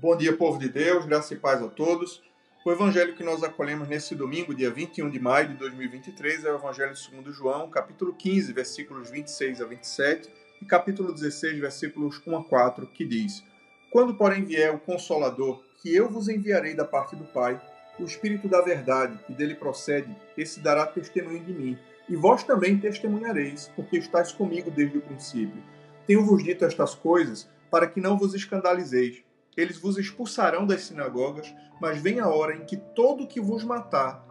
Bom dia, povo de Deus, graça e paz a todos. O evangelho que nós acolhemos nesse domingo, dia 21 de maio de 2023, é o evangelho segundo João, capítulo 15, versículos 26 a 27 e capítulo 16, versículos 1 a 4, que diz: Quando, porém, vier o Consolador, que eu vos enviarei da parte do Pai, o Espírito da verdade, que dele procede, esse dará testemunho de mim, e vós também testemunhareis, porque estáis comigo desde o princípio. Tenho-vos dito estas coisas para que não vos escandalizeis eles vos expulsarão das sinagogas, mas vem a hora em que todo que vos matar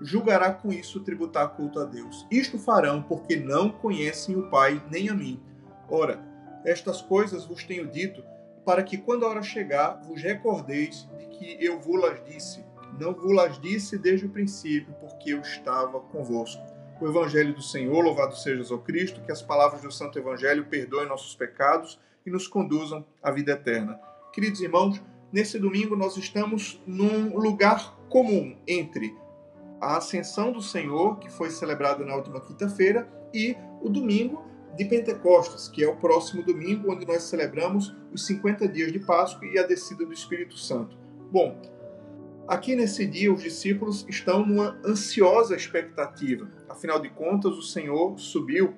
julgará com isso tributar culto a Deus. Isto farão porque não conhecem o Pai nem a mim. Ora, estas coisas vos tenho dito para que quando a hora chegar vos recordeis de que eu vos las disse. Não vos las disse desde o princípio, porque eu estava convosco. O Evangelho do Senhor, louvado seja o Cristo, que as palavras do Santo Evangelho perdoem nossos pecados e nos conduzam à vida eterna. Queridos irmãos, nesse domingo nós estamos num lugar comum entre a ascensão do Senhor, que foi celebrada na última quinta-feira, e o domingo de Pentecostes, que é o próximo domingo, onde nós celebramos os 50 dias de Páscoa e a descida do Espírito Santo. Bom, aqui nesse dia os discípulos estão numa ansiosa expectativa. Afinal de contas, o Senhor subiu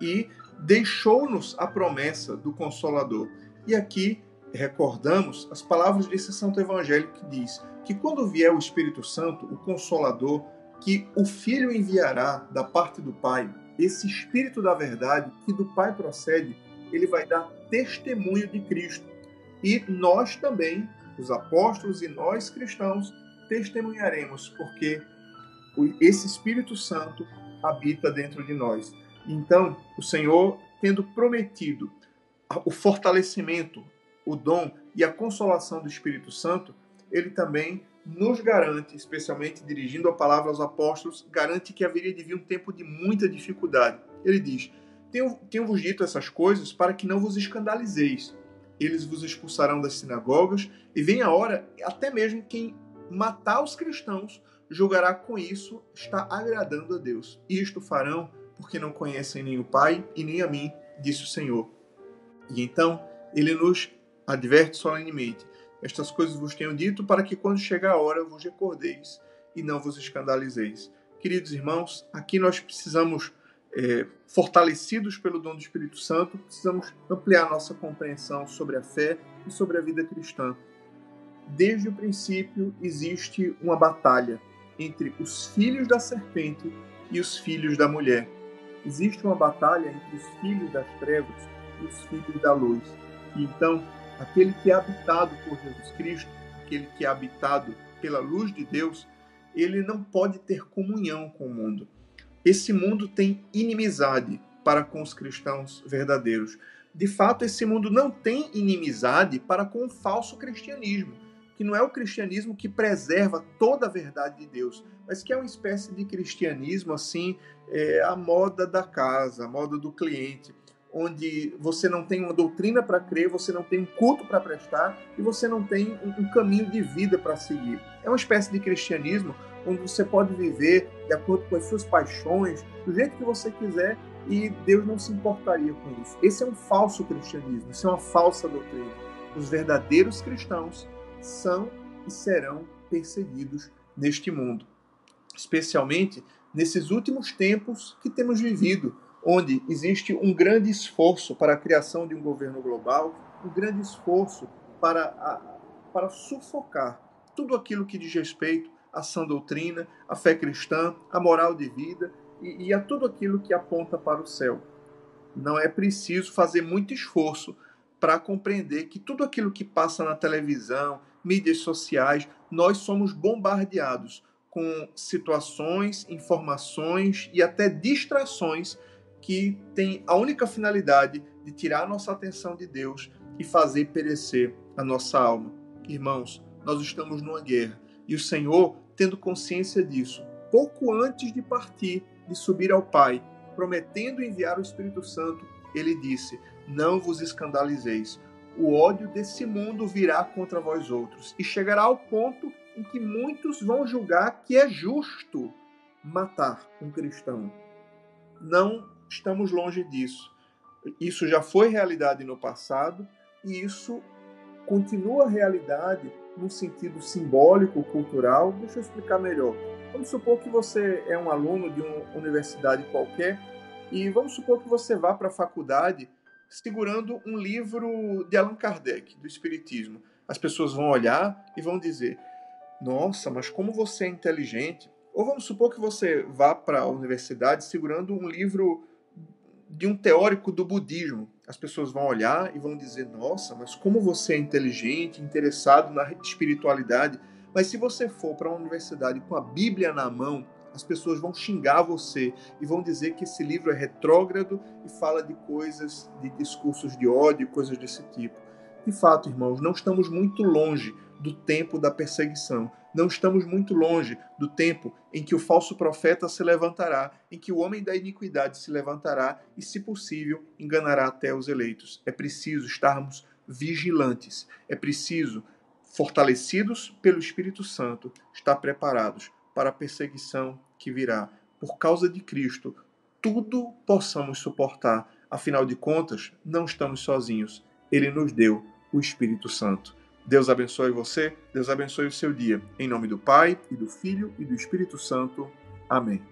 e deixou-nos a promessa do Consolador. E aqui recordamos as palavras desse Santo Evangelho que diz que quando vier o Espírito Santo, o Consolador, que o Filho enviará da parte do Pai, esse Espírito da verdade que do Pai procede, ele vai dar testemunho de Cristo. E nós também, os apóstolos e nós cristãos, testemunharemos, porque esse Espírito Santo habita dentro de nós. Então, o Senhor, tendo prometido o fortalecimento, o dom e a consolação do Espírito Santo, ele também nos garante, especialmente dirigindo a palavra aos apóstolos, garante que haveria de vir um tempo de muita dificuldade. Ele diz: Tenho, tenho vos dito essas coisas para que não vos escandalizeis. Eles vos expulsarão das sinagogas, e vem a hora, até mesmo quem matar os cristãos julgará com isso está agradando a Deus. Isto farão porque não conhecem nem o Pai e nem a mim, disse o Senhor. E então ele nos adverte solenemente: Estas coisas vos tenho dito para que quando chegar a hora vos recordeis e não vos escandalizeis. Queridos irmãos, aqui nós precisamos, é, fortalecidos pelo dom do Espírito Santo, precisamos ampliar nossa compreensão sobre a fé e sobre a vida cristã. Desde o princípio existe uma batalha entre os filhos da serpente e os filhos da mulher. Existe uma batalha entre os filhos das trevas e os filhos da luz. E então aquele que é habitado por Jesus Cristo, aquele que é habitado pela luz de Deus, ele não pode ter comunhão com o mundo. Esse mundo tem inimizade para com os cristãos verdadeiros. De fato, esse mundo não tem inimizade para com o falso cristianismo, que não é o cristianismo que preserva toda a verdade de Deus, mas que é uma espécie de cristianismo assim, é, a moda da casa, a moda do cliente onde você não tem uma doutrina para crer, você não tem um culto para prestar e você não tem um, caminho de vida para seguir. É uma espécie de cristianismo onde você pode viver de acordo com as suas paixões, do jeito que você quiser e Deus não se importaria com isso. Esse é um falso cristianismo, isso é uma falsa doutrina. Os verdadeiros cristãos são e serão perseguidos neste mundo, especialmente nesses últimos tempos que temos vivido onde existe um grande esforço para a criação de um governo global, um grande esforço para, a, para sufocar tudo aquilo que diz respeito à sã doutrina, à fé cristã, à moral de vida e, e a tudo aquilo que aponta para o céu. Não é preciso fazer muito esforço para compreender que tudo aquilo que passa na televisão, mídias sociais, nós somos bombardeados com situações, informações e até distrações que tem a única finalidade de tirar a nossa atenção de Deus e fazer perecer a nossa alma. Irmãos, nós estamos numa guerra e o Senhor, tendo consciência disso, pouco antes de partir, de subir ao Pai, prometendo enviar o Espírito Santo, ele disse: Não vos escandalizeis. O ódio desse mundo virá contra vós outros e chegará ao ponto em que muitos vão julgar que é justo matar um cristão. Não estamos longe disso. Isso já foi realidade no passado e isso continua realidade num sentido simbólico, cultural. Deixa eu explicar melhor. Vamos supor que você é um aluno de uma universidade qualquer e vamos supor que você vá para a faculdade segurando um livro de Allan Kardec, do Espiritismo. As pessoas vão olhar e vão dizer: Nossa, mas como você é inteligente. Ou vamos supor que você vá para a universidade segurando um livro de um teórico do budismo. As pessoas vão olhar e vão dizer: Nossa, mas como você é inteligente, interessado na espiritualidade. Mas se você for para uma universidade com a Bíblia na mão, as pessoas vão xingar você e vão dizer que esse livro é retrógrado e fala de coisas, de discursos de ódio, coisas desse tipo. De fato, irmãos, não estamos muito longe do tempo da perseguição. Não estamos muito longe do tempo em que o falso profeta se levantará, em que o homem da iniquidade se levantará e, se possível, enganará até os eleitos. É preciso estarmos vigilantes. É preciso fortalecidos pelo Espírito Santo, estar preparados para a perseguição que virá. Por causa de Cristo, tudo possamos suportar. Afinal de contas, não estamos sozinhos. Ele nos deu o Espírito Santo. Deus abençoe você, Deus abençoe o seu dia. Em nome do Pai, e do Filho e do Espírito Santo. Amém.